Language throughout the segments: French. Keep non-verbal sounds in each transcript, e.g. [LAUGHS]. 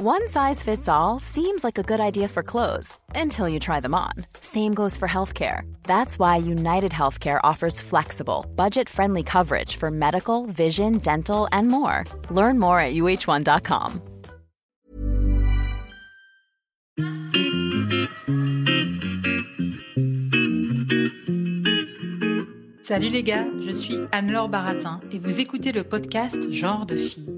One size fits all seems like a good idea for clothes until you try them on. Same goes for healthcare. That's why United Healthcare offers flexible, budget friendly coverage for medical, vision, dental, and more. Learn more at uh1.com. Salut les gars, je suis Anne-Laure Baratin et vous écoutez le podcast Genre de fille.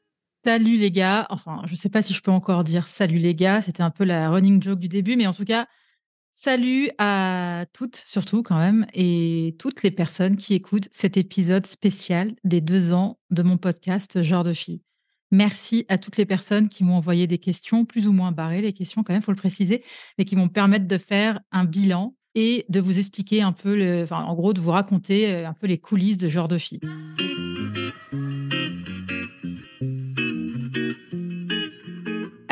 Salut les gars. Enfin, je ne sais pas si je peux encore dire salut les gars. C'était un peu la running joke du début, mais en tout cas, salut à toutes, surtout quand même, et toutes les personnes qui écoutent cet épisode spécial des deux ans de mon podcast Genre de fille. Merci à toutes les personnes qui m'ont envoyé des questions, plus ou moins barrées, les questions quand même, faut le préciser, mais qui vont me permettre de faire un bilan et de vous expliquer un peu, en gros, de vous raconter euh, un peu les coulisses de Genre de fille.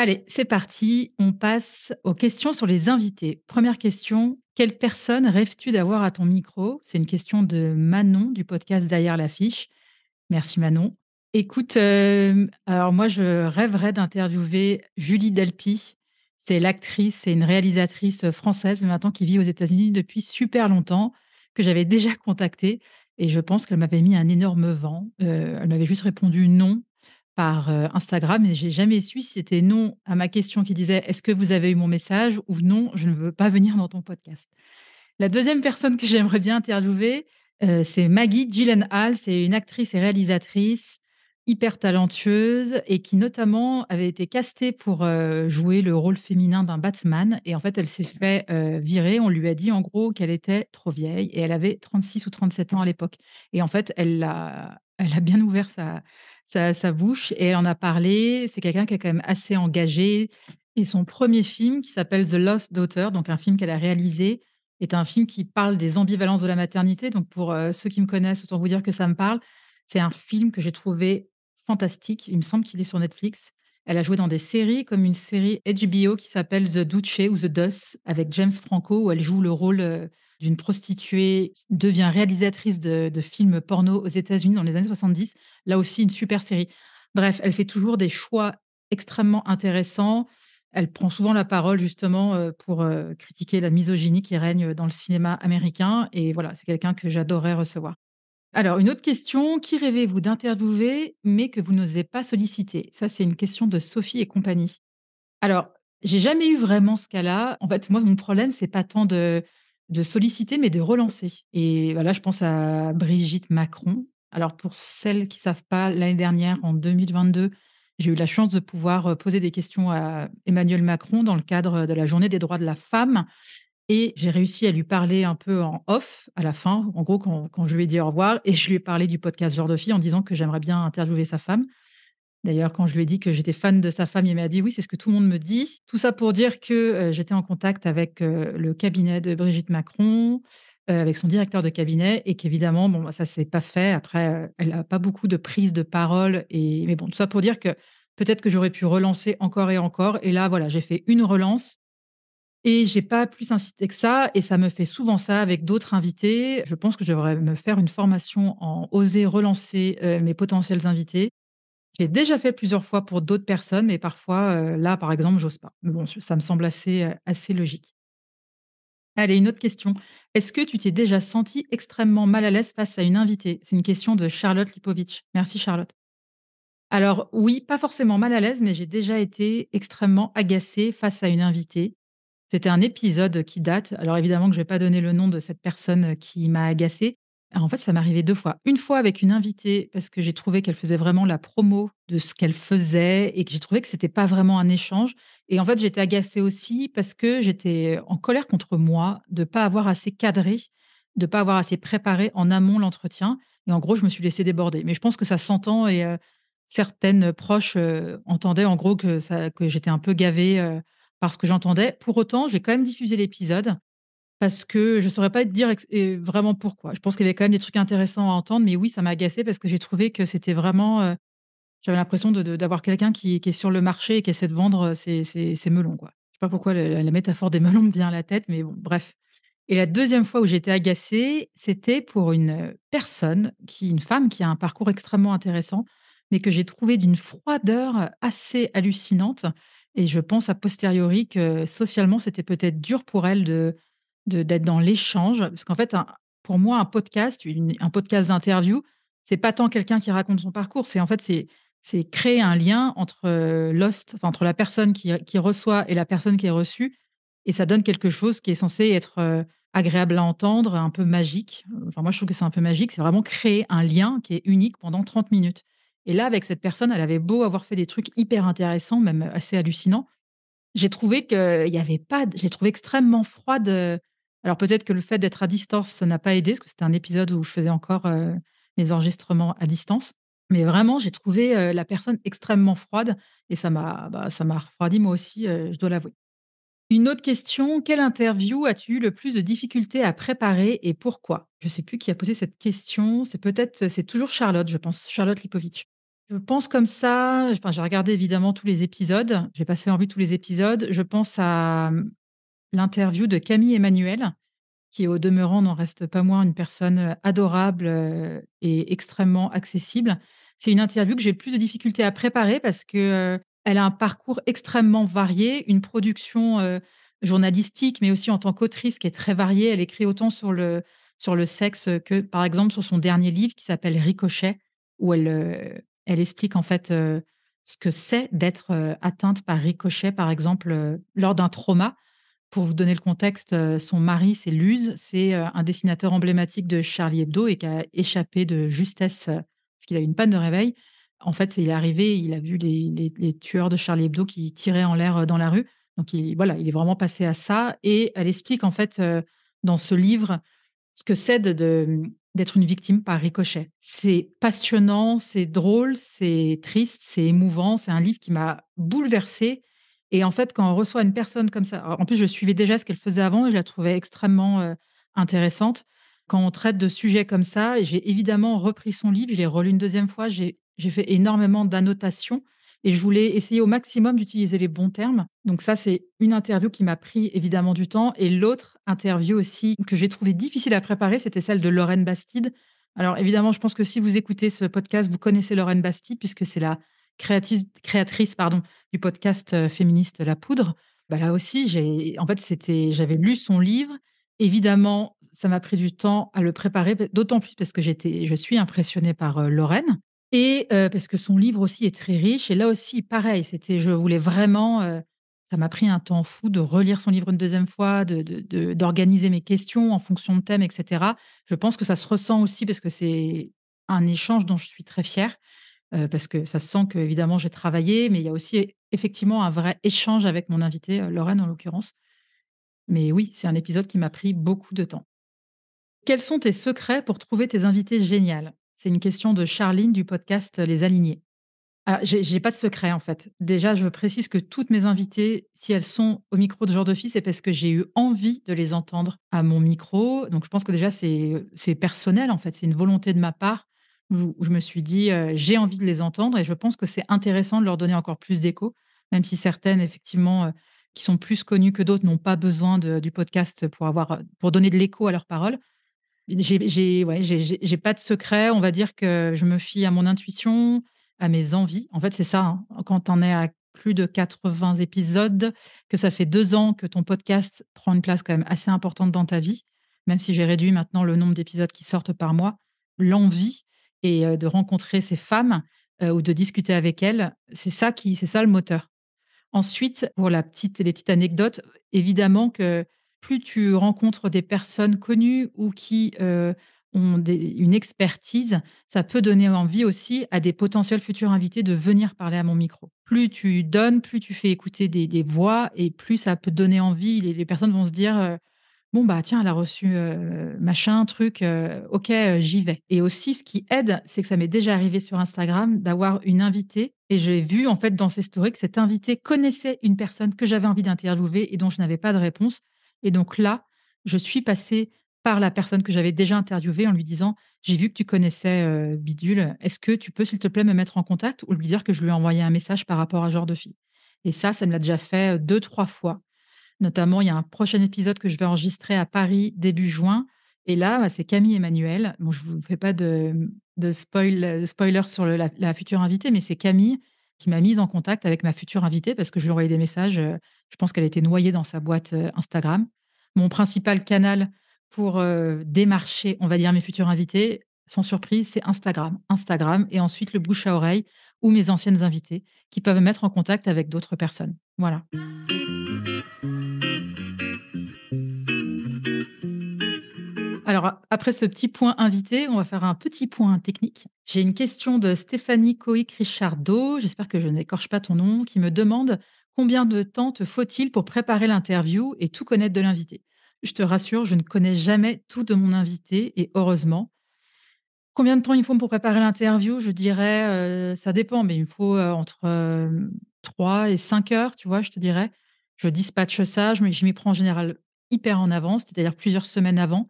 Allez, c'est parti. On passe aux questions sur les invités. Première question. Quelle personne rêves-tu d'avoir à ton micro? C'est une question de Manon du podcast Derrière l'affiche. Merci Manon. Écoute, euh, alors moi, je rêverais d'interviewer Julie Delpy. C'est l'actrice, c'est une réalisatrice française, maintenant qui vit aux États-Unis depuis super longtemps, que j'avais déjà contactée. Et je pense qu'elle m'avait mis un énorme vent. Euh, elle m'avait juste répondu non par Instagram et j'ai jamais su si c'était non à ma question qui disait est-ce que vous avez eu mon message ou non, je ne veux pas venir dans ton podcast. La deuxième personne que j'aimerais bien interviewer, c'est Maggie Gyllenhaal. C'est une actrice et réalisatrice hyper talentueuse et qui notamment avait été castée pour jouer le rôle féminin d'un Batman. Et en fait, elle s'est fait virer. On lui a dit en gros qu'elle était trop vieille et elle avait 36 ou 37 ans à l'époque. Et en fait, elle elle a bien ouvert sa, sa, bouche et elle en a parlé. C'est quelqu'un qui est quand même assez engagé. Et son premier film, qui s'appelle The Lost Daughter, donc un film qu'elle a réalisé, est un film qui parle des ambivalences de la maternité. Donc pour euh, ceux qui me connaissent, autant vous dire que ça me parle. C'est un film que j'ai trouvé fantastique. Il me semble qu'il est sur Netflix. Elle a joué dans des séries, comme une série HBO qui s'appelle The Duce ou The Duss avec James Franco, où elle joue le rôle euh, d'une prostituée devient réalisatrice de, films porno aux États-Unis dans les années 70. Là aussi, une super série. Bref, elle fait toujours des choix extrêmement intéressants. Elle prend souvent la parole justement euh, pour euh, critiquer la misogynie qui règne dans le cinéma américain. Et voilà, c'est quelqu'un que j'adorerais recevoir. Alors, une autre question. Qui rêvez-vous d'interviewer, mais que vous n'osez pas solliciter? Ça, c'est une question de Sophie et compagnie. Alors, j'ai jamais eu vraiment ce cas-là. En fait, moi, mon problème, c'est pas tant de de solliciter, mais de relancer. Et voilà, je pense à Brigitte Macron. Alors, pour celles qui ne savent pas, l'année dernière, en 2022, j'ai eu la chance de pouvoir euh, poser des questions à Emmanuel Macron dans le cadre de la journée des droits de la femme. Et j'ai réussi à lui parler un peu en off à la fin, en gros, quand, quand je lui ai dit au revoir. Et je lui ai parlé du podcast Genre en disant que j'aimerais bien interviewer sa femme. D'ailleurs, quand je lui ai dit que j'étais fan de sa femme, il m'a dit oui, c'est ce que tout le monde me dit. Tout ça pour dire que euh, j'étais en contact avec euh, le cabinet de Brigitte Macron, euh, avec son directeur de cabinet, et qu'évidemment, bon, bah, ça s'est pas fait. Après, elle n'a pas beaucoup de prise de parole. Et mais bon, tout ça pour dire que peut-être que j'aurais pu relancer encore et encore. Et là, voilà, j'ai fait une relance. Et j'ai pas plus incité que ça, et ça me fait souvent ça avec d'autres invités. Je pense que je devrais me faire une formation en oser relancer mes potentiels invités j'ai déjà fait plusieurs fois pour d'autres personnes, mais parfois, euh, là, par exemple, j'ose pas. Mais bon, ça me semble assez, euh, assez logique. Allez, une autre question. Est-ce que tu t'es déjà senti extrêmement mal à l'aise face à une invitée? C'est une question de Charlotte Lipovitch. Merci Charlotte. Alors oui, pas forcément mal à l'aise, mais j'ai déjà été extrêmement agacée face à une invitée. C'était un épisode qui date. Alors évidemment que je ne vais pas donner le nom de cette personne qui m'a agacée, en fait, ça m'est arrivé deux fois. Une fois avec une invitée, parce que j'ai trouvé qu'elle faisait vraiment la promo de ce qu'elle faisait et que j'ai trouvé que c'était pas vraiment un échange. Et en fait, j'étais agacée aussi parce que j'étais en colère contre moi de pas avoir assez cadré, de pas avoir assez préparé en amont l'entretien. Et en gros, je me suis laissée déborder. Mais je pense que ça s'entend et euh, certaines proches euh, entendaient en gros que, que j'étais un peu gavée. Euh, par ce que j'entendais. Pour autant, j'ai quand même diffusé l'épisode parce que je ne saurais pas te dire vraiment pourquoi. Je pense qu'il y avait quand même des trucs intéressants à entendre, mais oui, ça m'a agacée parce que j'ai trouvé que c'était vraiment, euh, j'avais l'impression de d'avoir quelqu'un qui est sur le marché et qui essaie de vendre, ses ses melons, quoi. Je sais pas pourquoi la la métaphore des melons me vient à la tête, mais bon, bref. Et la deuxième fois où j'étais agacée, c'était pour une, personne qui une femme qui a un parcours extrêmement intéressant, mais que j'ai trouvé d'une froideur assez hallucinante et je pense a posteriori que socialement, c'était peut-être dur pour elle de de d'être dans l'échange. Parce qu'en fait, pour moi, un podcast, un podcast d'interview, c'est pas tant quelqu'un qui raconte son parcours, c'est en fait, c'est c'est créer un lien entre, heu, l'host, entre la personne qui qui reçoit et la personne qui est reçue et ça donne quelque chose qui est censé être, heu, agréable à entendre, un peu magique. Enfin moi, je trouve que c'est un peu magique. C'est vraiment créer un lien qui est unique pendant 30 minutes et là, avec cette personne, elle avait beau avoir fait des trucs hyper intéressants, même assez hallucinants, j'ai trouvé qu'il y avait pas l'ai trouvée extrêmement froide, alors peut-être que le fait d'être à distance, ça n'a pas aidé, parce que c'était un épisode où je faisais encore, heu, mes enregistrements à distance. Mais vraiment, j'ai trouvé, heu, la personne extrêmement froide et ça m'a, bah, refroidi moi aussi, heu, je dois l'avouer. Une autre question, quelle interview as-tu eu le plus de difficultés à préparer et pourquoi? Je ne sais plus qui a posé cette question, c'est peut-être c'est toujours Charlotte, je pense, Charlotte Lipovic. Je pense comme ça, enfin, j'ai regardé évidemment tous les épisodes, j'ai passé en revue tous les épisodes. Je pense à, l'interview de Camille Emmanuel, qui au demeurant n'en reste pas moins une personne, heu, adorable, heu et extrêmement accessible. C'est une interview que j'ai plus de difficultés à préparer parce que, heu, elle a un parcours extrêmement varié, une production, journalistique, mais aussi en tant qu'autrice qui est très variée. Elle écrit autant sur le sur le sexe, que, par exemple, sur son dernier livre qui s'appelle Ricochet, où elle, elle explique en fait, ce que c'est d'être, atteinte par ricochet, par exemple, lors d'un trauma. Pour vous donner le contexte, heu, son mari, c'est Luz, c'est, heu, un dessinateur emblématique de Charlie Hebdo et qui a échappé de justesse, heu, parce qu'il a eu une panne de réveil. En fait, il est arrivé, il a vu les les tueurs de Charlie Hebdo qui tiraient en l'air, dans la rue. Donc il voilà, il est vraiment passé à ça et elle explique en fait, dans ce livre, ce que c'est d'être une victime par ricochet. C'est passionnant, c'est drôle, c'est triste, c'est émouvant. C'est un livre qui m'a bouleversée et en fait, quand on reçoit une personne comme ça en plus, je suivais déjà ce qu'elle faisait avant et je la trouvais extrêmement, heu, intéressante. Quand on traite de sujets comme ça, j'ai évidemment repris son livre, je l'ai relu une deuxième fois, j'ai j'ai fait énormément d'annotations et je voulais essayer au maximum d'utiliser les bons termes. Donc ça, c'est une interview qui m'a pris évidemment du temps et l'autre interview aussi que j'ai trouvé difficile à préparer, c'était celle de Lorraine Bastide. Alors évidemment, je pense que si vous écoutez ce podcast, vous connaissez Lorraine Bastide puisque c'est la créatrice du podcast, féministe La Poudre. Bah, là aussi, en fait, c'était j'avais lu son livre. Évidemment, ça m'a pris du temps à le préparer, d'autant plus parce que j'étais je suis impressionnée par, Lorraine et parce que son livre aussi est très riche et là aussi pareil, c'était je voulais vraiment, ça m'a pris un temps fou de relire son livre une deuxième fois, de d'organiser mes questions en fonction de thèmes et cetera. Je pense que ça se ressent aussi parce que c'est un échange dont je suis très fière, parce que ça se sent qu'évidemment j'ai travaillé, mais il y a aussi effectivement un vrai échange avec mon invitée, heu, Lorraine en l'occurrence. Mais oui, c'est un épisode qui m'a pris beaucoup de temps. Quels sont tes secrets pour trouver tes invités géniales? C'est une question de Charline du podcast, Les Alignés. Ah, j'ai pas de secret, en fait. Déjà, je précise que toutes mes invitées, si elles sont au micro de Genre de Fille, c'est parce que j'ai eu envie de les entendre à mon micro. Donc je pense que déjà c'est personnel, en fait, c'est une volonté de ma part où je me suis dit, heu: «J'ai envie de les entendre» et je pense que c'est intéressant de leur donner encore plus d'écho, même si certaines effectivement, heu, qui sont plus connues que d'autres n'ont pas besoin du podcast pour avoir, pour donner de l'écho à leurs paroles. J'ai ouais, pas de secret. On va dire que je me fie à mon intuition, à mes envies. En fait, c'est ça, hein, quand tu en es à plus de 80 épisodes, que ça fait 2 ans que ton podcast prend une place quand même assez importante dans ta vie, même si j'ai réduit maintenant le nombre d'épisodes qui sortent par mois, l'envie et de rencontrer ces femmes, ou de discuter avec elles, c'est ça qui c'est ça le moteur. Ensuite, pour la petite les petites anecdotes, évidemment que plus tu rencontres des personnes connues ou qui, ont une expertise, ça peut donner envie aussi à des potentiels futurs invités de venir parler à mon micro. Plus tu donnes, plus tu fais écouter des voix et plus ça peut donner envie. Les personnes vont se dire, Bon, bah, tiens, elle a reçu, machin, truc, OK, j'y vais et aussi ce qui aide, c'est que ça m'est déjà arrivé sur Instagram d'avoir une invitée et j'ai vu, en fait, dans ses stories que cette invitée connaissait une personne que j'avais envie d'interviewer et dont je n'avais pas de réponse et donc là, je suis passée par la personne que j'avais déjà interviewée en lui disant: «J'ai vu que tu connaissais, bidule, est-ce que tu peux, s'il te plaît, me mettre en contact?» ou lui dire que je lui ai envoyé un message par rapport à genre de fille? Et ça, ça me l'a déjà fait, heu, 2-3 fois. Notamment, il y a un prochain épisode que je vais enregistrer à Paris début juin et là, bah, c'est Camille Emmanuel. Bon, je vous fais pas de, de spoil de spoiler sur la future invitée, mais c'est Camille qui m'a mise en contact avec ma future invitée parce que je lui ai envoyé des messages, heu, je pense qu'elle était noyée dans sa boîte, heu, Instagram. Mon principal canal pour, heu, démarcher, on va dire, mes futurs invités, sans surprise, c'est Instagram. Instagram et ensuite le bouche à oreille ou mes anciennes invitées qui peuvent me mettre en contact avec d'autres personnes. Voilà. Alors, après ce petit point invité, on va faire un petit point technique. J'ai une question de Stéphanie Coic-Richardot, j'espère que je n'écorche pas ton nom, qui me demande combien de temps te faut-il pour préparer l'interview et tout connaître de l'invité? Je te rassure, je ne connais jamais tout de mon invité et heureusement. Combien de temps il faut pour préparer l'interview? Je dirais, heu, ça dépend, mais il faut, heu, entre, hem, 3 et 5 heures, tu vois? Je te dirais. Je dispatche ça, je m'y prends en général hyper en avance, c'est-à-dire plusieurs semaines avant.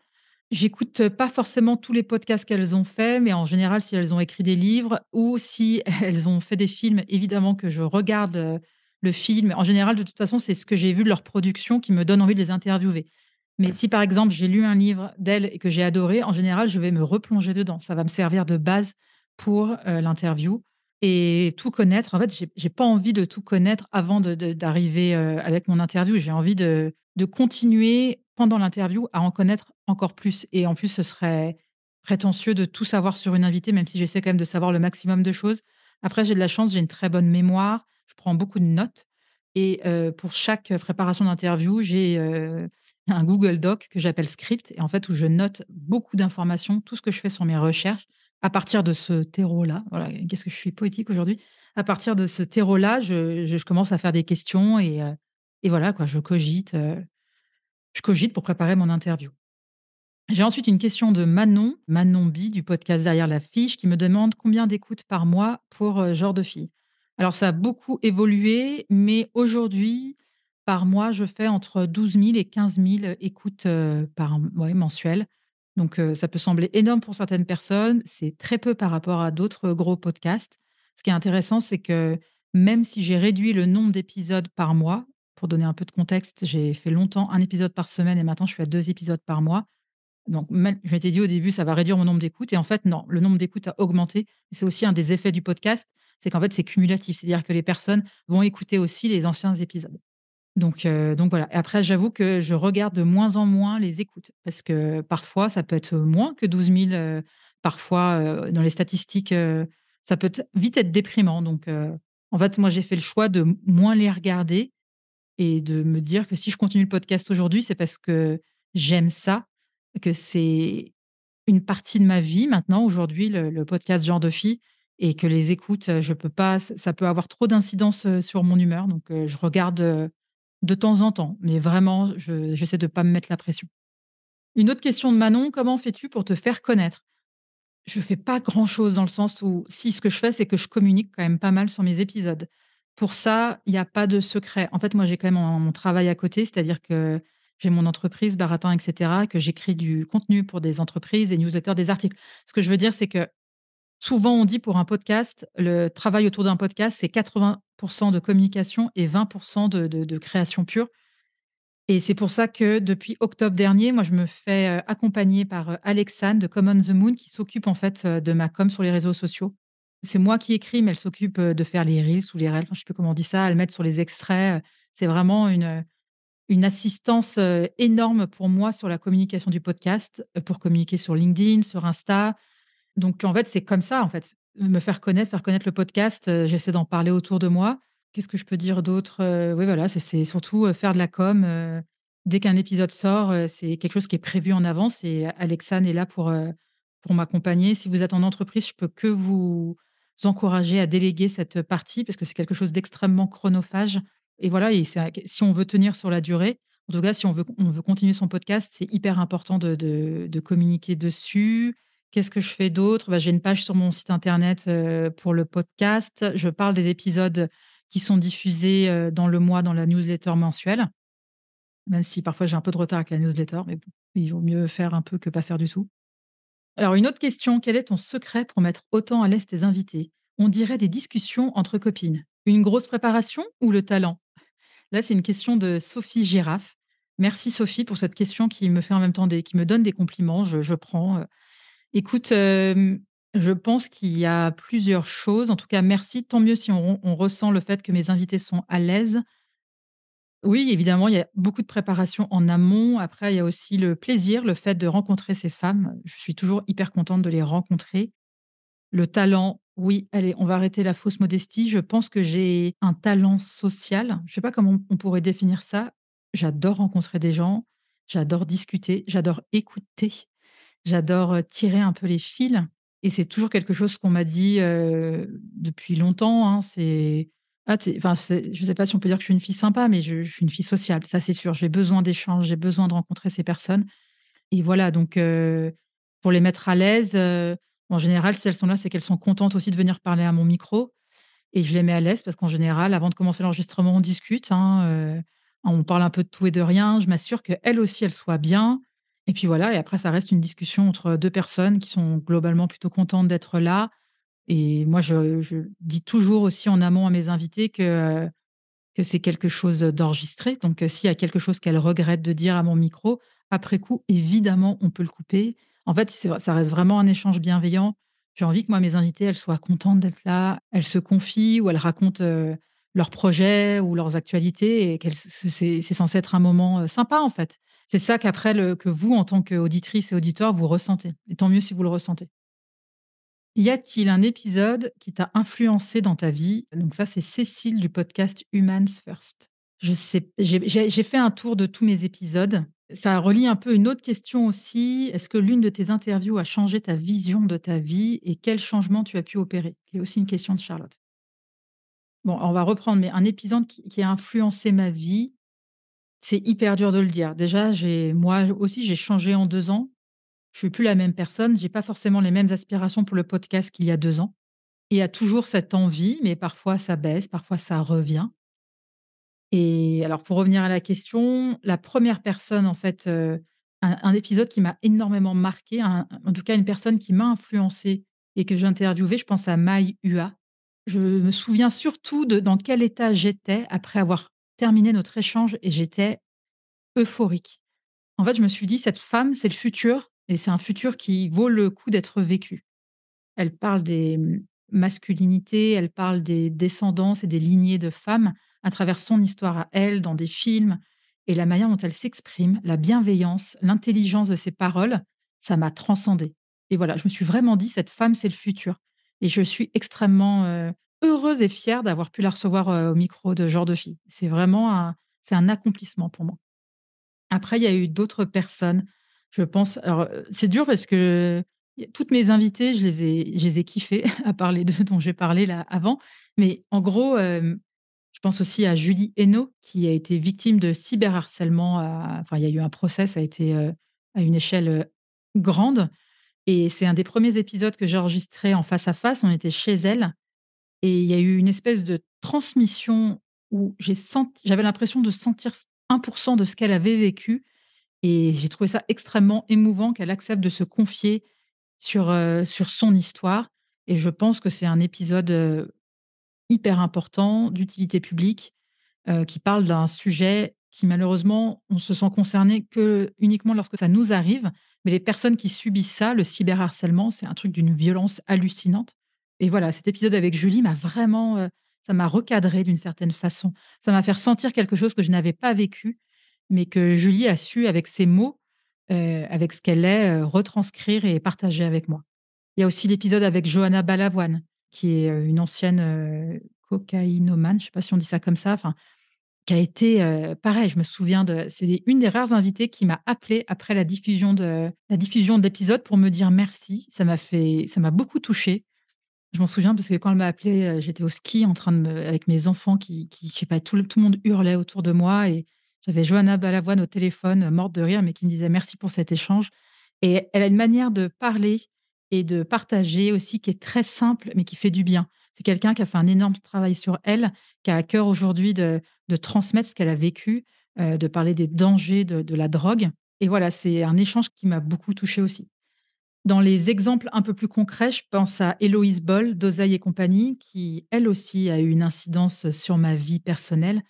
J'écoute, pas forcément tous les podcasts qu'elles ont faits, mais en général, si elles ont écrit des livres ou si [LAUGHS] elles ont fait des films, évidemment que je regarde, heu, le film. En général, de toute façon, c'est ce que j'ai vu de leur production qui me donne envie de les interviewer. Mais si, par exemple, j'ai lu un livre d'elles et que j'ai adoré, en général, je vais me replonger dedans. Ça va me servir de base pour, heu, l'interview et tout connaître. En fait, j'ai j'ai pas envie de tout connaître avant d'arriver, avec mon interview. J'ai envie de continuer pendant l'interview à en connaître encore plus et en plus, ce serait prétentieux de tout savoir sur une invitée, même si j'essaie quand même de savoir le maximum de choses. Après, j'ai de la chance, j'ai une très bonne mémoire, je prends beaucoup de notes et pour chaque préparation d'interview, j'ai, un Google Doc que j'appelle Script et en fait, où je note beaucoup d'informations, tout ce que je fais sur mes recherches à partir de ce terreau-là. Voilà, qu'est-ce que je suis poétique aujourd'hui? À partir de ce terreau-là, je commence à faire des questions et voilà quoi, je cogite, je cogite pour préparer mon interview. J'ai ensuite une question de Manon, Manon B du podcast Derrière la fiche, qui me demande combien d'écoutes par mois pour euh, Genre de fille. Alors, ça a beaucoup évolué, mais aujourd'hui, par mois, je fais entre 12 000 et 15 000 écoutes euh, par ouais, mensuelles. Donc, euh, ça peut sembler énorme pour certaines personnes. C'est très peu par rapport à d'autres gros podcasts. Ce qui est intéressant, c'est que même si j'ai réduit le nombre d'épisodes par mois, pour donner un peu de contexte, j'ai fait longtemps un épisode par semaine et maintenant je suis à deux épisodes par mois donc je m'étais dit au début: «Ça va réduire mon nombre d'écoutes» et en fait non, le nombre d'écoutes a augmenté. C'est aussi un des effets du podcast, c'est qu'en fait c'est cumulatif. C'est-à-dire que les personnes vont écouter aussi les anciens épisodes. Donc heu, donc voilà et après j'avoue que je regarde de moins en moins les écoutes parce que parfois ça peut être moins que 12 000, heu, parfois, heu, dans les statistiques, ça peut vite être déprimant donc en fait moi j'ai fait le choix de moins les regarder et de me dire que si je continue le podcast aujourd'hui, c'est parce que j'aime ça, que c'est une partie de ma vie maintenant, aujourd'hui, le podcast Genre de fille et que les écoutes, heu, je peux pas ça peut avoir trop d'incidence, heu, sur mon humeur donc heu, je regarde, de temps en temps, mais vraiment je j'essaie de pas me mettre la pression. Une autre question de Manon: «Comment fais-tu pour te faire connaître?» Je fais pas grand-chose dans le sens où si, ce que je fais, c'est que je communique quand même pas mal sur mes épisodes. Pour ça, il y a pas de secret. En fait, moi, j'ai quand même mon travail à côté, c'est-à-dire que j'ai mon entreprise Baratin et cetera, que j'écris du contenu pour des entreprises, des newsletters, des articles. Ce que je veux dire, c'est que souvent on dit pour un podcast, le travail autour d'un podcast, c'est 80% de communication et 20 de de de création pure. Et c'est pour ça que depuis octobre dernier, moi, je me fais, heu, accompagner par, heu, Alexane de Common the Moon qui s'occupe en fait, heu, de ma com sur les réseaux sociaux. C'est moi qui écris, mais elle s'occupe, de faire les reels ou les reels, je sais plus comment on dit ça, elle m'aide sur les extraits, c'est vraiment une, une assistance, heu, énorme pour moi sur la communication du podcast, heu, pour communiquer sur LinkedIn, sur Insta. Donc en fait, c'est comme ça, en fait. Me faire connaître, faire connaître le podcast, heu, j'essaie d'en parler autour de moi. Qu'est-ce que je peux dire d'autre? Oui, voilà, c'est surtout, faire de la com, dès qu'un épisode sort, c'est quelque chose qui est prévu en avance et Alexane est là pour, pour m'accompagner. Si vous êtes en entreprise, je peux que vous encourager à déléguer cette partie parce que c'est quelque chose d'extrêmement chronophage et voilà si on veut tenir sur la durée, En tout cas, si on veut on veut continuer son podcast, c'est hyper important de de communiquer dessus. Qu'est-ce que je fais d'autre? Bah, j'ai une page sur mon site internet, heu, pour le podcast. Je parle des épisodes qui sont diffusés, heu, dans le mois dans la newsletter mensuelle. Même si parfois j'ai un peu de retard avec la newsletter, mais il vaut mieux faire un peu que pas faire du tout. Alors une autre question, quel est ton secret pour mettre autant à l'aise tes invités? On dirait des discussions entre copines. Une grosse préparation ou le talent? Là, c'est une question de Sophie Girafe. Merci Sophie pour cette question qui me fait en même temps qui me donne des compliments, je prends, heu. Écoute, je pense qu'il y a plusieurs choses. En tout cas, merci. Tant mieux si on ressent le fait que mes invités sont à l'aise. Oui, évidemment, il y a beaucoup de préparation en amont. Après, il y a aussi le plaisir, le fait de rencontrer ces femmes. Je suis toujours hyper contente de les rencontrer. Le talent, oui, allez, on va arrêter la fausse modestie. Je pense que j'ai un talent social. Je sais pas comment on pourrait définir ça. J'adore rencontrer des gens, j'adore discuter, j'adore écouter, j'adore, heu, tirer un peu les fils et c'est toujours quelque chose qu'on m'a dit, heu, depuis longtemps, hein. C'est: «Ah, tu enfin, c'est» je sais pas si on peut dire que je suis une fille sympa, mais je suis une fille sociable, ça c'est sûr. J'ai besoin d'échanges, j'ai besoin de rencontrer ces personnes et voilà, donc heu, pour les mettre à l'aise, en général, si elles sont là, c'est qu'elles sont contentes aussi de venir parler à mon micro et je les mets à l'aise parce qu'en général, avant de commencer l'enregistrement, on discute, hein, heu, on parle un peu de tout et de rien. Je m'assure qu'elles aussi, elles soient bien et puis voilà et après ça reste une discussion entre 2 personnes qui sont globalement plutôt contentes d'être là et moi, je dis toujours aussi en amont à mes invités que, que c'est quelque chose d'enregistré, donc heu, s'il y a quelque chose qu'elle regrette de dire à mon micro, après coup, évidemment, on peut le couper. En fait, ça reste vraiment un échange bienveillant. J'ai envie que moi, mes invités, elles soient contentes d'être là, elles se confient ou elles racontent, heu, leurs projets ou leurs actualités et c'est censé être un moment, heu, sympa, en fait. C'est ça qu'après que vous, en tant qu'auditrice et auditeur, vous ressentez et tant mieux si vous le ressentez. Y a-t-il un épisode qui t'a influencé dans ta vie? Donc ça, c'est Cécile du podcast Humans First. Je sais j'ai fait un tour de tous mes épisodes. Ça relie un peu une autre question aussi. Est-ce que l'une de tes interviews a changé ta vision de ta vie et quel changement tu as pu opérer? Qui est aussi une question de Charlotte. Bon, on va reprendre, mais un épisode qui a influencé ma vie, c'est hyper dur de le dire. Déjà, moi aussi, j'ai changé en 2 ans. Je suis plus la même personne, j'ai pas forcément les mêmes aspirations pour le podcast qu'il y a 2 ans. Il y a toujours cette envie, mais parfois ça baisse, parfois ça revient. Et alors pour revenir à la question, la première personne en fait, heu, un épisode qui m'a énormément marqué, en tout cas une personne qui m'a influencée et que j'ai interviewée, je pense à Mai Hua. Je me souviens surtout de dans quel état j'étais après avoir terminé notre échange et j'étais euphorique. En fait, je me suis dit: «Cette femme, c'est le futur et c'est un futur qui vaut le coup d'être vécu». Elle parle des, masculinités, elle parle des descendances et des lignées de femmes à travers son histoire à elle, dans des films et la manière dont elle s'exprime, la bienveillance, l'intelligence de ses paroles, ça m'a transcendée et voilà, je me suis vraiment dit: «Cette femme, c'est le futur» et je suis extrêmement, heu, heureuse et fière d'avoir pu la recevoir, heu, au micro de Genre de Fille. C'est vraiment un un accomplissement pour moi. Après, il y a eu d'autres personnes, je pense alors, heu, c'est dur parce que toutes mes invitées, je les ai je les kiffées, [LAUGHS] à part les 2 dont j'ai parlé là avant. Mais en gros, je pense aussi à Julie Hainaut qui a été victime de cyberharcèlement à enfin, il y a eu un procès, ça a été, heu, à une échelle, heu, grande. Et c'est un des premiers épisodes que j'ai enregistré en face à face. On était chez elle. Et il y a eu une espèce de transmission où j'avais l'impression de sentir s 1 de ce qu'elle avait vécu. Et j'ai trouvé ça extrêmement émouvant qu'elle accepte de se confier sur, heu, sur son histoire. Et je pense que c'est un épisode, hyper important, d'utilité publique, qui parle d'un sujet qui malheureusement, on se sent concerné que uniquement lorsque ça nous arrive. Mais les personnes qui subissent ça, le cyberharcèlement, c'est un truc d'une violence hallucinante et voilà, cet épisode avec Julie m'a vraiment, ça m'a recadrée d'une certaine façon. Ça m'a fait ressentir quelque chose que je n'avais pas vécu, mais que Julie a su avec ses mots, avec ce qu'elle est, retranscrire et partager avec moi. Il y a aussi l'épisode avec Johanna Balavoine, qui est, une ancienne, cocaïnomane, je sais pas si on dit ça comme ça, qui a été, heu, pareil, je me souviens de c'est une des rares invitées qui m'a appelée après la diffusion de la diffusion de l'épisode pour me dire merci. Ça m'a fait ça m'a beaucoup touchée. Je m'en souviens parce que quand elle m'a appelée, heu, j'étais au ski en train de me avec mes enfants qui qui je sais pas, tout tout le monde hurlait autour de moi et J'avais Johanna Balavoine au téléphone, morte de rire, mais qui me disait: «Merci pour cet échange» et elle a une manière de parler et de partager aussi qui est très simple, mais qui fait du bien. C'est quelqu'un qui a fait un énorme travail sur elle, qui a à cœur aujourd'hui de transmettre ce qu'elle a vécu, heu, de parler des dangers de la drogue et voilà, c'est un échange qui m'a beaucoup touchée aussi. Dans les exemples un peu plus concrets, je pense à Héloïse Boll d'Oseille et compagnie, qui elle aussi a eu une incidence sur ma vie personnelle.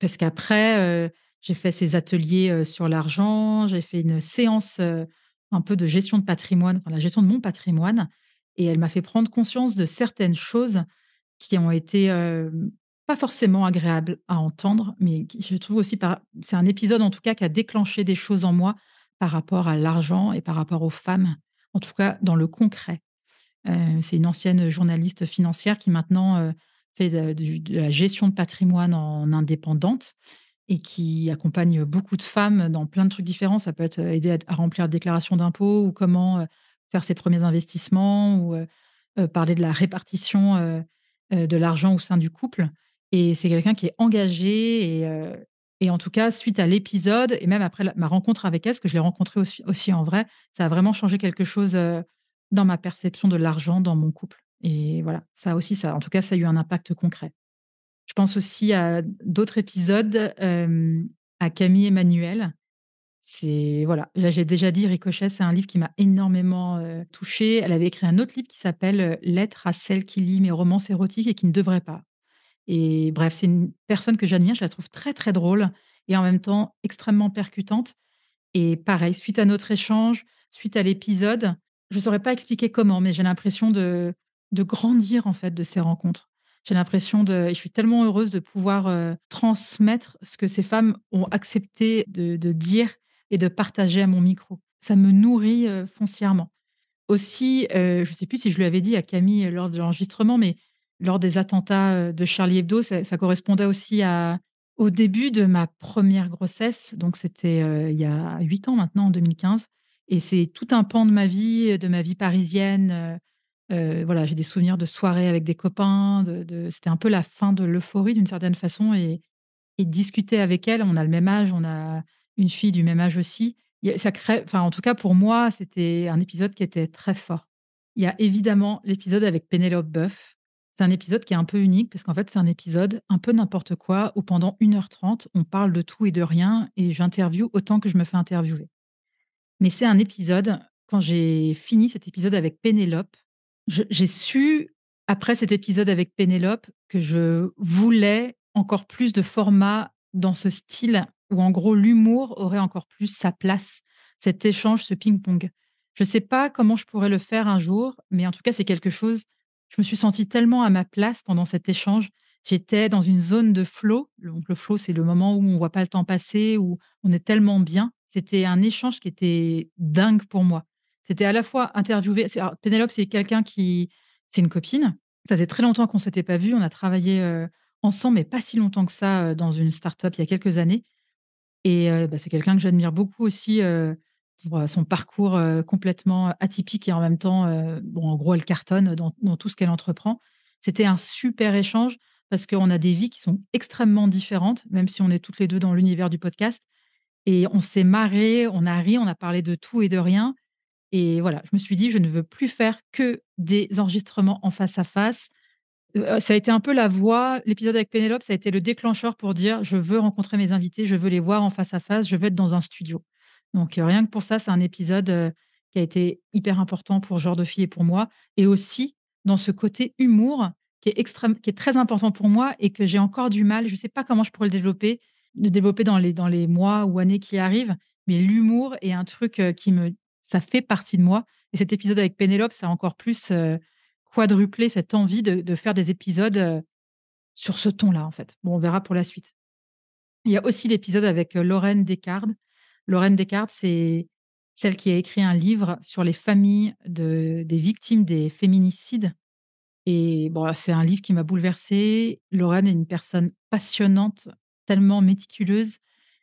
Parce qu'après, heu, j'ai fait ces ateliers, heu, sur l'argent, j'ai fait une séance, un peu de gestion de patrimoine, enfin la gestion de mon patrimoine et elle m'a fait prendre conscience de certaines choses qui ont été, pas forcément agréables à entendre, mais je trouve aussi c'est un épisode en tout cas qui a déclenché des choses en moi par rapport à l'argent et par rapport aux femmes, en tout cas dans le concret. C'est une ancienne journaliste financière qui maintenant, fait de la gestion de patrimoine en indépendante et qui accompagne beaucoup de femmes dans plein de trucs différents. Ça peut être, heu, aider à remplir la déclaration d'impôts ou comment, heu, faire ses premiers investissements ou, heu, parler de la répartition, de l'argent au sein du couple et c'est quelqu'un qui est engagé et et en tout cas, suite à l'épisode et même après ma rencontre avec elle, parce que je l'ai rencontrée aussi aussi en vrai, ça a vraiment changé quelque chose, dans ma perception de l'argent dans mon couple et voilà, ça aussi, ça en tout cas, ça a eu un impact concret. Je pense aussi à d'autres épisodes, à Camille Emmanuel. C'est voilà, là, j'ai déjà dit Ricochet, c'est un livre qui m'a énormément, touchée. Elle avait écrit un autre livre qui s'appelle, «Lettre à celle qui lit mes romances érotiques et qui ne devrait pas» et bref, c'est une personne que j'admire, je la trouve très, très drôle et en même temps extrêmement percutante et pareil, suite à notre échange, suite à l'épisode, je ne saurais pas expliquer comment, mais j'ai l'impression de de grandir, en fait, de ces rencontres. J'ai l'impression de je suis tellement heureuse de pouvoir, heu, transmettre ce que ces femmes ont accepté de dire et de partager à mon micro. Ça me nourrit, heu, foncièrement. Aussi, heu, je ne sais plus si je lui avais dit à Camille lors de l'enregistrement, mais lors des attentats, de Charlie Hebdo, ça correspondait aussi au début de ma première grossesse, donc c'était, il y a 8 ans maintenant, en 2015 et c'est tout un pan de ma vie, de ma vie parisienne, voilà, j'ai des souvenirs de soirées avec des copains, c'était un peu la fin de l'euphorie d'une certaine façon et discuter avec elle, on a le même âge, on a une fille du même âge aussi. Ça crée en tout cas pour moi, c'était un épisode qui était très fort. Il y a évidemment l'épisode avec Pénélope Boeuf. C'est un épisode qui est un peu unique parce qu'en fait, c'est un épisode un peu n'importe quoi où pendant une heure trente, on parle de tout et de rien et j'interviewe autant que je me fais interviewer. Mais c'est un épisode, quand j'ai fini cet épisode avec Pénélope, j'ai su, après cet épisode avec Pénélope, que je voulais encore plus de formats dans ce style où en gros l'humour aurait encore plus sa place, cet échange, ce ping-pong. Je ne sais pas comment je pourrais le faire un jour, mais en tout cas, c'est quelque chose je me suis sentie tellement à ma place pendant cet échange. J'étais dans une zone de flow. Donc le flow, c'est le moment où on voit pas le temps passer, où on est tellement bien. C'était un échange qui était dingue pour moi. C'était à la fois interviewer Pénélope, c'est quelqu'un qui c'est une copine. Ça faisait très longtemps qu'on s'était pas vus. On a travaillé, heu, ensemble, mais pas si longtemps que ça, heu, dans une start-up il y a quelques années et heu, bah, c'est quelqu'un que j'admire beaucoup aussi, pour, son parcours, complètement atypique et en même temps, bon, en gros, elle cartonne dans dans tout ce qu'elle entreprend. C'était un super échange parce qu'on a des vies qui sont extrêmement différentes, même si on est toutes les 2 dans l'univers du podcast et on s'est marré, on a ri, on a parlé de tout et de rien et voilà, je me suis dit: «Je ne veux plus faire que des enregistrements en face à face». Heu, ça a été un peu la voix l'épisode avec Pénélope, ça a été le déclencheur pour dire: «Je veux rencontrer mes invités, je veux les voir en face à face, je veux être dans un studio». Donc heu, rien que pour ça, c'est un épisode, heu, qui a été hyper important pour Genre de Fille et pour moi et aussi dans ce côté humour qui est extrême qui est très important pour moi et que j'ai encore du mal, je ne sais pas comment je pourrais le développer le développer dans les dans les mois ou années qui arrivent, mais l'humour est un truc, qui me ça fait partie de moi et cet épisode avec Pénélope, ça a encore plus, quadruplé cette envie de faire des épisodes, sur ce ton-là, en fait. Bon, on verra pour la suite. Il y a aussi l'épisode avec, Lorraine Descartes. Lorraine Descartes, c'est celle qui a écrit un livre sur les familles de des victimes des féminicides et bon, c'est un livre qui m'a bouleversée. Lorraine est une personne passionnante, tellement méticuleuse.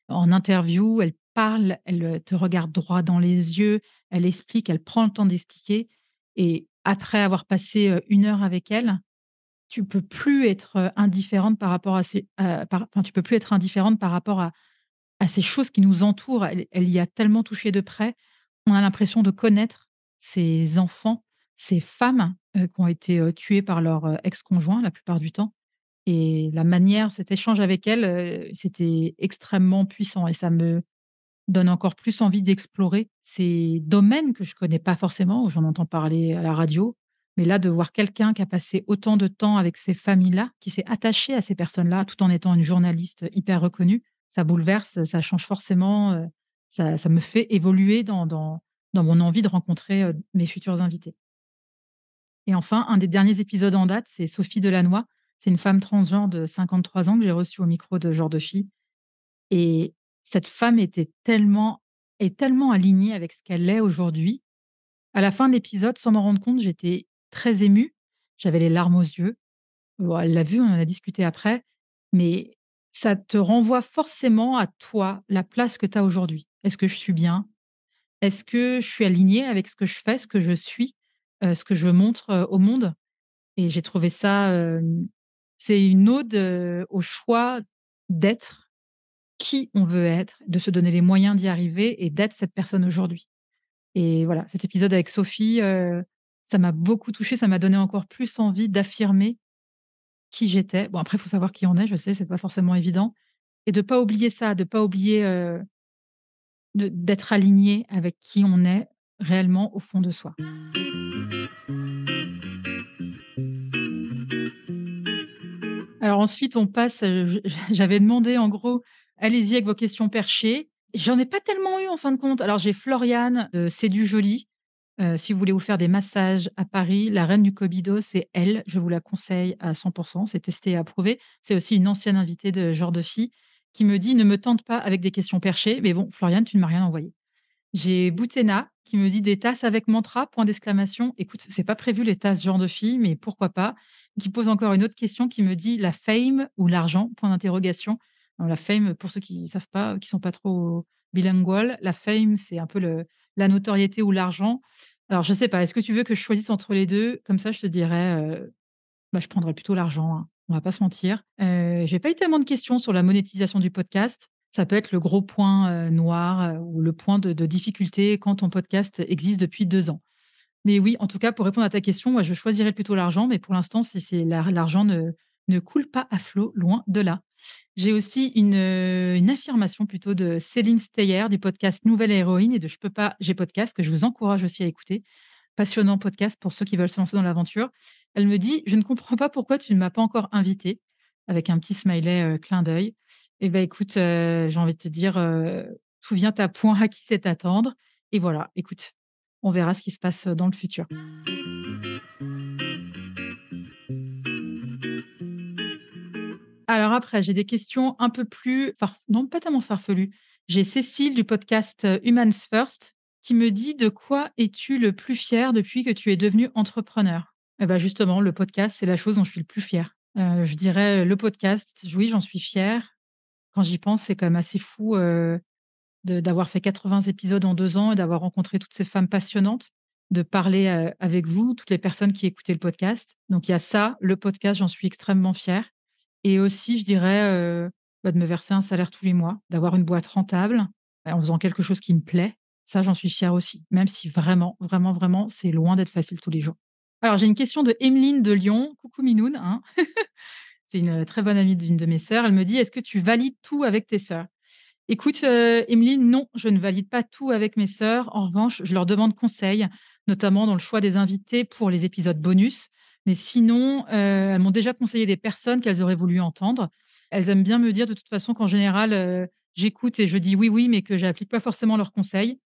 En interview, elle parle, elle, heu, te regarde droit dans les yeux, elle explique, elle prend le temps d'expliquer et après avoir passé, 1 heure avec elle, tu peux plus être, indifférente par rapport à ces tu peux plus être indifférente par rapport à à ces choses qui nous entourent. Elle, y a tellement touché de près. On a l'impression de connaître ces enfants, ces femmes euh, qui ont été euh, tuées par leur euh, ex-conjoint la plupart du temps. Et la manière, cet échange avec elle, euh, c'était extrêmement puissant et ça me donne encore plus envie d'explorer ces domaines que je connais pas forcément, j'en entends parler à la radio. Mais là, de voir quelqu'un qui a passé autant de temps avec ces familles-là, qui s'est attaché à ces personnes-là, tout en étant une journaliste hyper reconnue, ça bouleverse, ça change forcément, heu, ça ça me fait évoluer dans dans dans mon envie de rencontrer, mes futurs invités. Et enfin, un des derniers épisodes en date, c'est Sophie Delannoy. C'est une femme transgenre de 53 ans que j'ai reçue au micro de Genre de Fille et cette femme était tellement est tellement alignée avec ce qu'elle est aujourd'hui. À la fin de l'épisode, sans m'en rendre compte, j'étais très émue. J'avais les larmes aux yeux. Elle l'a vu, on en a discuté après, mais ça te renvoie forcément à toi, la place que tu as aujourd'hui. Est-ce que je suis bien? Est-ce que je suis alignée avec ce que je fais, ce que je suis, heu, ce que je montre, heu, au monde? Et j'ai trouvé ça, hem, c'est une ode, au choix d'être qui on veut être, de se donner les moyens d'y arriver et d'être cette personne aujourd'hui. Et voilà, cet épisode avec Sophie, heu, ça m'a beaucoup touchée, ça m'a donné encore plus envie d'affirmer qui j'étais. Bon après, il faut savoir qui on est, je sais, c'est pas forcément évident et de pas oublier ça, de pas oublier, de d'être aligné avec qui on est réellement au fond de soi. Alors ensuite, on passe, je [LAUGHS] j'avais demandé en gros: «Allez-y avec vos questions perchées». J'en ai pas tellement eu en fin de compte. Alors j'ai Floriane C'est du joli. Heu, si vous voulez vous faire des massages à Paris, la reine du Cobido, c'est elle. Je vous la conseille à 100% c'est testé et approuvé. C'est aussi une ancienne invitée de Genre de Fille qui me dit: «Ne me tente pas avec des questions perchées». Mais bon, Floriane, tu ne m'as rien envoyé. J'ai Boutena qui me dit: «Des tasses avec mantra?» point d'exclamation. Écoute, c'est pas prévu les tasses genre de fille, mais pourquoi pas? Qui pose encore une autre question qui me dit: «La fame ou l'argent?» point d'interrogation. Alors la fame, pour ceux qui ne savent pas, qui sont pas trop bilingual, la fame, c'est un peu la notoriété ou l'argent. Alors je sais pas, est-ce que tu veux que je choisisse entre les 2 Comme ça, je te dirais, bah, je prendrais plutôt l'argent, hein, on va pas se mentir. Heu, j'ai pas eu tellement de questions sur la monétisation du podcast. Ça peut être le gros point, noir, ou le point de difficulté quand ton podcast existe depuis 2 ans. Mais oui, en tout cas, pour répondre à ta question, moi, je choisirais plutôt l'argent, mais pour l'instant, l'argent ne ne coule pas à flot, loin de là. J'ai aussi une, heu, une affirmation plutôt de Céline Steyer du podcast Nouvelle Héroïne et de Je peux pas, j'ai podcast que je vous encourage aussi à écouter. Passionnant podcast pour ceux qui veulent se lancer dans l'aventure. Elle me dit: «Je ne comprends pas pourquoi tu ne m'as pas encore invitée», avec un petit smiley, heu, clin d'œil. Et ben écoute, heu, j'ai envie de te dire, heu, tout vient à point, à qui sait attendre et voilà, écoute, on verra ce qui se passe, dans le futur. Alors après, j'ai des questions un peu plus non, pas tellement farfelues. J'ai Cécile du podcast, heu, Humans First qui me dit: «De quoi es-tu le plus fier depuis que tu es devenue entrepreneur?» et bah, justement, le podcast, c'est la chose dont je suis le plus fière. Heu, je dirais le podcast, oui, j'en suis fière. Quand j'y pense, c'est quand même assez fou, d'avoir fait 80 épisodes en 2 ans et d'avoir rencontré toutes ces femmes passionnantes, de parler, avec vous, toutes les personnes qui écoutaient le podcast. Donc il y a ça, le podcast, j'en suis extrêmement fière et aussi je dirais, bah, de me verser un salaire tous les mois, d'avoir une boîte rentable, en faisant quelque chose qui me plaît. Ça, j'en suis fière aussi, même si vraiment, vraiment, vraiment, c'est loin d'être facile tous les jours. Alors j'ai une question de Emeline de Lyon. Coucou Minoune, hein. [LAUGHS] C'est une, très bonne amie d'une de mes sœurs. Elle me dit: «Est-ce que tu valides tout avec tes sœurs?» Écoute, Emeline, non, je ne valide pas tout avec mes sœurs. En revanche, je leur demande conseil, notamment dans le choix des invités pour les épisodes bonus. Mais sinon, heu, elles m'ont déjà conseillé des personnes qu'elles auraient voulu entendre. Elles aiment bien me dire de toute façon qu'en général, heu, j'écoute et je dis: «Oui, oui», mais que j'applique pas forcément leurs conseils.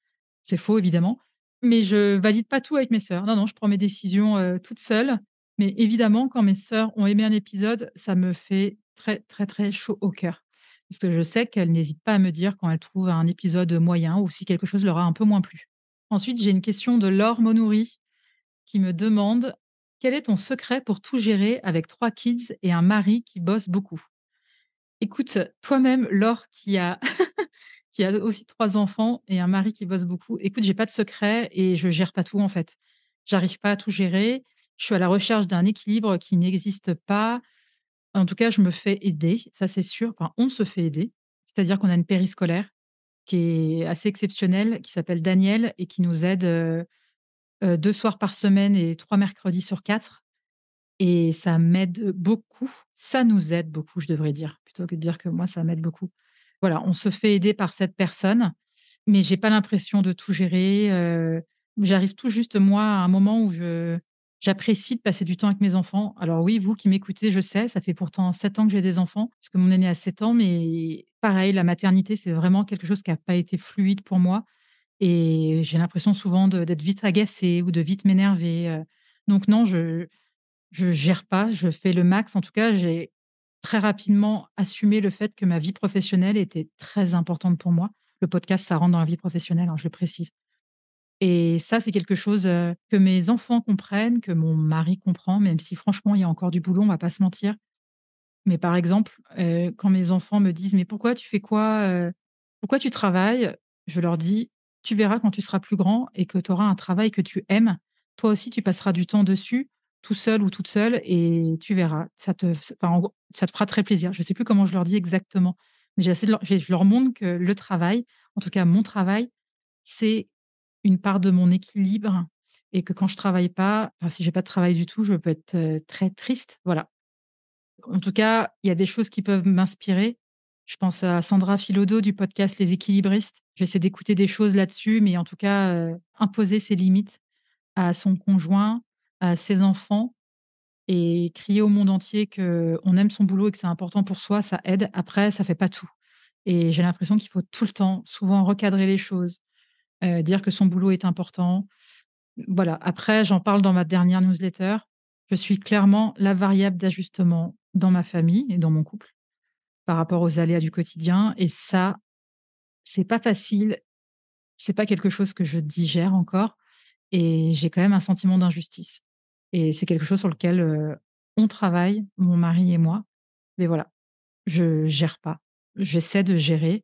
C'est faux évidemment, mais je valide pas tout avec mes sœurs. Non, non, je prends mes décisions, heu, toute seule. Mais évidemment, quand mes sœurs ont aimé un épisode, ça me fait très, très, très chaud au cœur. Parce que je sais qu'elles n'hésitent pas à me dire quand elles trouvent un épisode moyen ou si quelque chose leur a un peu moins plu. Ensuite, j'ai une question de Laure Monouri qui me demande: «Quel est ton secret pour tout gérer avec 3 kids et un mari qui bosse beaucoup?» Écoute, toi-même, Laure, qui a [LAUGHS] aussi 3 enfants et un mari qui bosse beaucoup, écoute, j'ai pas de secret et je gère pas tout, en fait. J'arrive pas à tout gérer. Je suis à la recherche d'un équilibre qui n'existe pas. En tout cas, je me fais aider, ça c'est sûr. Enfin, on se fait aider. C'est-à-dire qu'on a une périscolaire qui est assez exceptionnelle, qui s'appelle Daniel et qui nous aide, heu heu, 2 soirs par semaine et 3 mercredis sur 4 et ça m'aide beaucoup. Ça nous aide beaucoup, je devrais dire, plutôt que de dire que moi, ça m'aide beaucoup. Voilà, on se fait aider par cette personne, mais j'ai pas l'impression de tout gérer, heu, j'arrive tout juste, moi, à un moment où je j'apprécie de passer du temps avec mes enfants. Alors oui, vous qui m'écoutez, je sais, ça fait pourtant 7 ans que j'ai des enfants, parce que mon aîné a 7 ans, mais pareil, la maternité, c'est vraiment quelque chose qui a pas été fluide pour moi et j'ai l'impression souvent d'être vite agacée ou de vite m'énerver, heu, donc non, je je gère pas, je fais le max. En tout cas, j'ai très rapidement assumé le fait que ma vie professionnelle était très importante pour moi. Le podcast, ça rentre dans la vie professionnelle, hein, je le précise et ça, c'est quelque chose, heu, que mes enfants comprennent, que mon mari comprend, même si franchement, il y a encore du boulot, on va pas se mentir. Mais par exemple, heu, quand mes enfants me disent: «Mais pourquoi tu fais quoi? Pourquoi tu travailles?» je leur dis: «Tu verras quand tu seras plus grand et que tu auras un travail que tu aimes, toi aussi tu passeras du temps dessus, tout seul ou toute seule et tu verras, ça te fera très plaisir». Je sais plus comment je leur dis exactement, mais de je leur montre que le travail, en tout cas mon travail, c'est une part de mon équilibre et que quand je travaille pas, enfin, si j'ai pas de travail du tout, je peux être, heu, très triste, voilà. En tout cas, il y a des choses qui peuvent m'inspirer. Je pense à Sandra Philodo du podcast Les Équilibristes. J'essaie d'écouter des choses là-dessus, mais en tout cas, heu, imposer ses limites à son conjoint, à ses enfants et crier au monde entier qu'on aime son boulot et que c'est important pour soi, ça aide. Après, ça fait pas tout et j'ai l'impression qu'il faut tout le temps, souvent recadrer les choses, heu, dire que son boulot est important. Voilà, après j'en parle dans ma dernière newsletter. Je suis clairement la variable d'ajustement dans ma famille et dans mon couple, par rapport aux aléas du quotidien et ça, c'est pas facile. C'est pas quelque chose que je digère encore et j'ai quand même un sentiment d'injustice et c'est quelque chose sur lequel, heu, on travaille, mon mari et moi, mais voilà, je gère pas. J'essaie de gérer.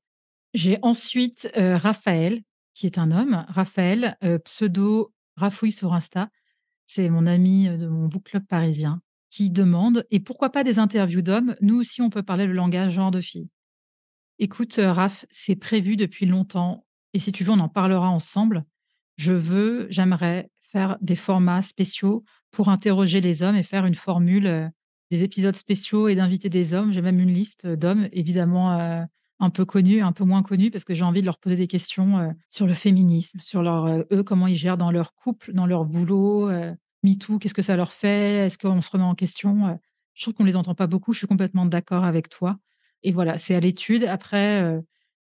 J'ai ensuite, heu, Raphaël, qui est un homme. Raphaël, heu, pseudo Rafouille sur Insta. C'est mon ami, de mon book club parisien qui demande: «Et pourquoi pas des interviews d'hommes? Nous aussi, on peut parler le langage genre de filles». Écoute, heu, Raph, c'est prévu depuis longtemps et si tu veux, on en parlera ensemble. Je veux j'aimerais faire des formats spéciaux pour interroger les hommes et faire une formule, heu, des épisodes spéciaux et d'inviter des hommes. J'ai même une liste, heu, d'hommes évidemment, un peu connus, un peu moins connus parce que j'ai envie de leur poser des questions, sur le féminisme, sur leur, eux, comment ils gèrent dans leur couple, dans leur boulot, MeToo, qu'est-ce que ça leur fait? Est-ce qu'on se remet en question? Heu, je trouve qu'on les entend pas beaucoup, je suis complètement d'accord avec toi et voilà, c'est à l'étude. Après, heu,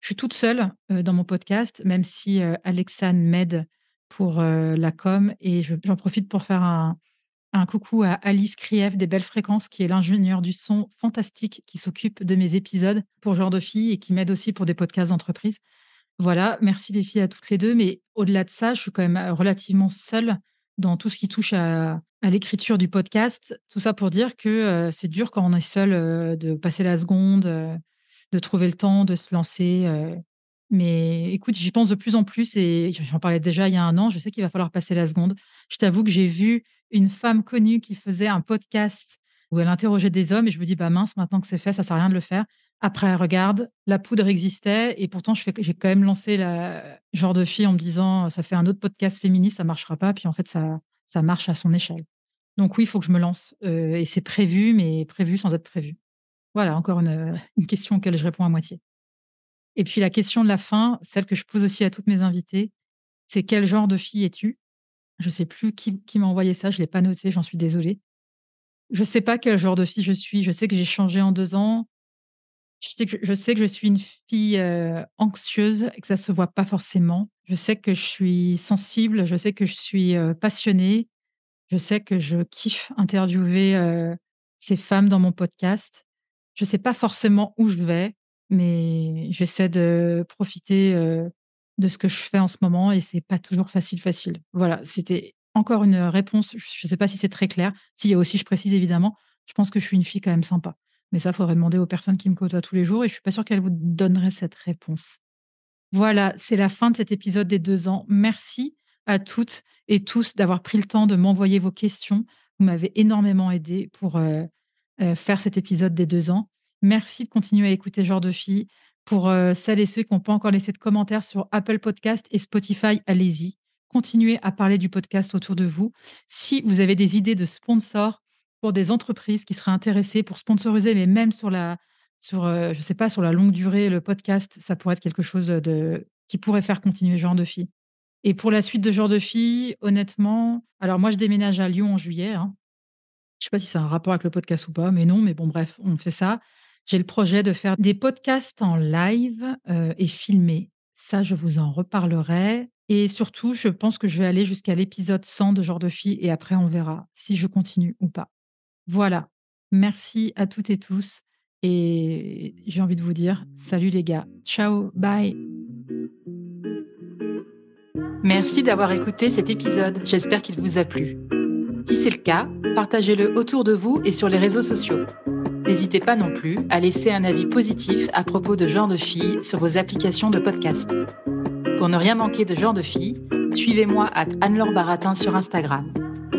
je suis toute seule, heu, dans mon podcast, même si, heu, Alexane m'aide pour, la com et je j'en profite pour faire un coucou à Alice Krief des Belles Fréquences, qui est l'ingénieure du son fantastique qui s'occupe de mes épisodes pour Genre de Filles et qui m'aide aussi pour des podcasts d'entreprise. Voilà, merci les filles à toutes les 2, mais au-delà de ça, je suis quand même, relativement seule dans tout ce qui touche à l'écriture du podcast. Tout ça pour dire que, heu, c'est dur quand on est seul, heu, de passer la seconde, heu, de trouver le temps de se lancer, mais écoute, j'y pense de plus en plus et j'en parlais déjà il y a 1 an, je sais qu'il va falloir passer la seconde. Je t'avoue que j'ai vu une femme connue qui faisait un podcast où elle interrogeait des hommes et je me dis: «Bah mince, maintenant que c'est fait, ça sert à rien de le faire». Après regarde, la poudre existait et pourtant j'ai quand même lancé la Genre de Filles en me disant: «Ça fait un autre podcast féministe, ça marchera pas», puis en fait ça ça marche à son échelle. Donc oui, il faut que je me lance, et c'est prévu, mais prévu sans être prévu. Voilà, encore une, [LAUGHS] une question auquel je réponds à moitié. Et puis la question de la fin, celle que je pose aussi à toutes mes invitées, c'est: «Quel genre de fille es-tu?» je sais plus qui qui m'a envoyé ça, je l'ai pas noté, j'en suis désolée. Je sais pas quel genre de fille je suis, je sais que j'ai changé en 2 ans. Je sais que je suis une fille, anxieuse et que ça se voit pas forcément. Je sais que je suis sensible, je sais que je suis, passionnée. Je sais que je kiffe interviewer, ces femmes dans mon podcast. Je sais pas forcément où je vais, mais j'essaie de profiter, de ce que je fais en ce moment et c'est pas toujours facile, facile. Voilà, c'était encore une, réponse, je sais pas si c'est très clair. Si, aussi je précise évidemment, je pense que je suis une fille quand même sympa. Mais ça, faudrait demander aux personnes qui me côtoient tous les jours et je suis pas sûre qu'elles vous donneraient cette réponse. Voilà, c'est la fin de cet épisode des 2 ans. Merci à toutes et tous d'avoir pris le temps de m'envoyer vos questions. Vous m'avez énormément aidée pour, heu heu, faire cet épisode des 2 ans. Merci de continuer à écouter Genre de Filles. Pour euh, celles et ceux qui n'ont pas encore laissé de commentaires sur Apple Podcast et Spotify, allez-y. Continuez à parler du podcast autour de vous. Si vous avez des idées de sponsors pour des entreprises qui seraient intéressées pour sponsoriser, mais même sur la, sur, euh, je sais pas, sur la longue durée, le podcast, ça pourrait être quelque chose de, qui pourrait faire continuer Genre de Filles. Et pour la suite de Genre de Filles, honnêtement, alors moi je déménage à Lyon en juillet. Hein. Je sais pas si c'est un rapport avec le podcast ou pas, mais non, mais bon, bref, on fait ça. J'ai le projet de faire des podcasts en live euh, et filmés. Ça, je vous en reparlerai. Et surtout, je pense que je vais aller jusqu'à l'épisode 100 de Genre de Filles et après, on verra si je continue ou pas. Voilà. Merci à toutes et tous. Et j'ai envie de vous dire, salut les gars. Ciao, bye. Merci d'avoir écouté cet épisode. J'espère qu'il vous a plu. Si c'est le cas, partagez-le autour de vous et sur les réseaux sociaux. N'hésitez pas non plus à laisser un avis positif à propos de Genre de Filles sur vos applications de podcast. Pour ne rien manquer de Genre de Filles, suivez-moi à Anne-Laure Baratin sur Instagram.